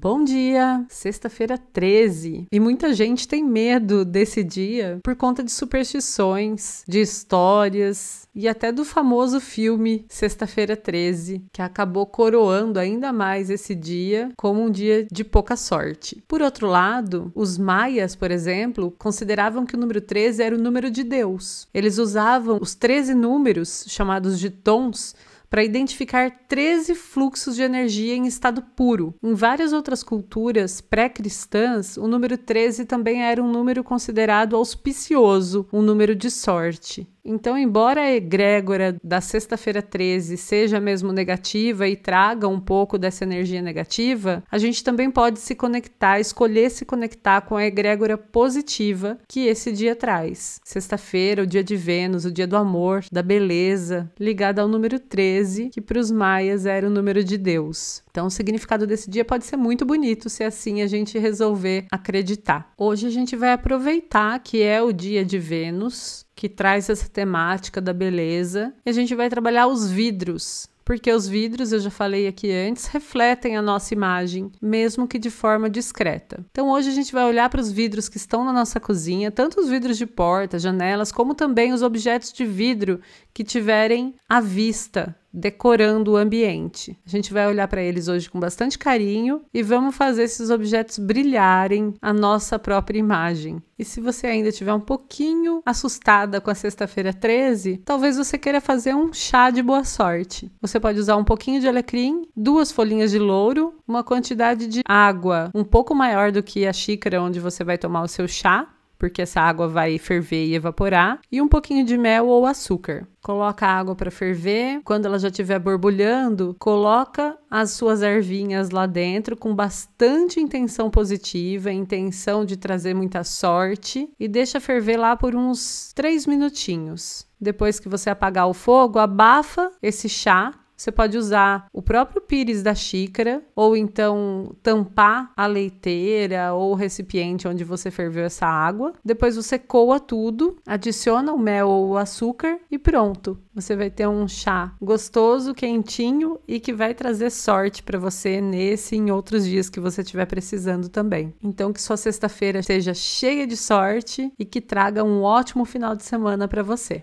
Bom dia! Sexta-feira 13. E muita gente tem medo desse dia por conta de superstições, de histórias e até do famoso filme Sexta-feira 13, que acabou coroando ainda mais esse dia como um dia de pouca sorte. Por outro lado, os maias, por exemplo, consideravam que o número 13 era o número de Deus. Eles usavam os 13 números, chamados de tons, para identificar 13 fluxos de energia em estado puro. Em várias outras culturas pré-cristãs, o número 13 também era um número considerado auspicioso, um número de sorte. Então, embora a egrégora da sexta-feira 13 seja mesmo negativa e traga um pouco dessa energia negativa, a gente também pode se conectar, escolher se conectar com a egrégora positiva que esse dia traz. Sexta-feira, o dia de Vênus, o dia do amor, da beleza, ligada ao número 13, que para os maias era o número de Deus. Então, o significado desse dia pode ser muito bonito se assim a gente resolver acreditar. Hoje a gente vai aproveitar que é o dia de Vênus, que traz essa temática da beleza. E a gente vai trabalhar os vidros, porque os vidros, eu já falei aqui antes, refletem a nossa imagem, mesmo que de forma discreta. Então hoje a gente vai olhar para os vidros que estão na nossa cozinha, tanto os vidros de porta, janelas, como também os objetos de vidro que tiverem à vista decorando o ambiente. A gente vai olhar para eles hoje com bastante carinho e vamos fazer esses objetos brilharem a nossa própria imagem. E se você ainda estiver um pouquinho assustada com a sexta-feira 13, talvez você queira fazer um chá de boa sorte. Você pode usar um pouquinho de alecrim, duas folhinhas de louro, uma quantidade de água um pouco maior do que a xícara onde você vai tomar o seu chá, porque essa água vai ferver e evaporar, e um pouquinho de mel ou açúcar. Coloca a água para ferver, quando ela já estiver borbulhando, coloca as suas ervinhas lá dentro com bastante intenção positiva, intenção de trazer muita sorte e deixa ferver lá por uns 3 minutinhos. Depois que você apagar o fogo, abafa esse chá você pode usar o próprio pires da xícara ou então tampar a leiteira ou o recipiente onde você ferveu essa água. Depois você coa tudo, adiciona o mel ou o açúcar e pronto. Você vai ter um chá gostoso, quentinho e que vai trazer sorte para você nesse e em outros dias que você estiver precisando também. Então que sua sexta-feira seja cheia de sorte e que traga um ótimo final de semana para você.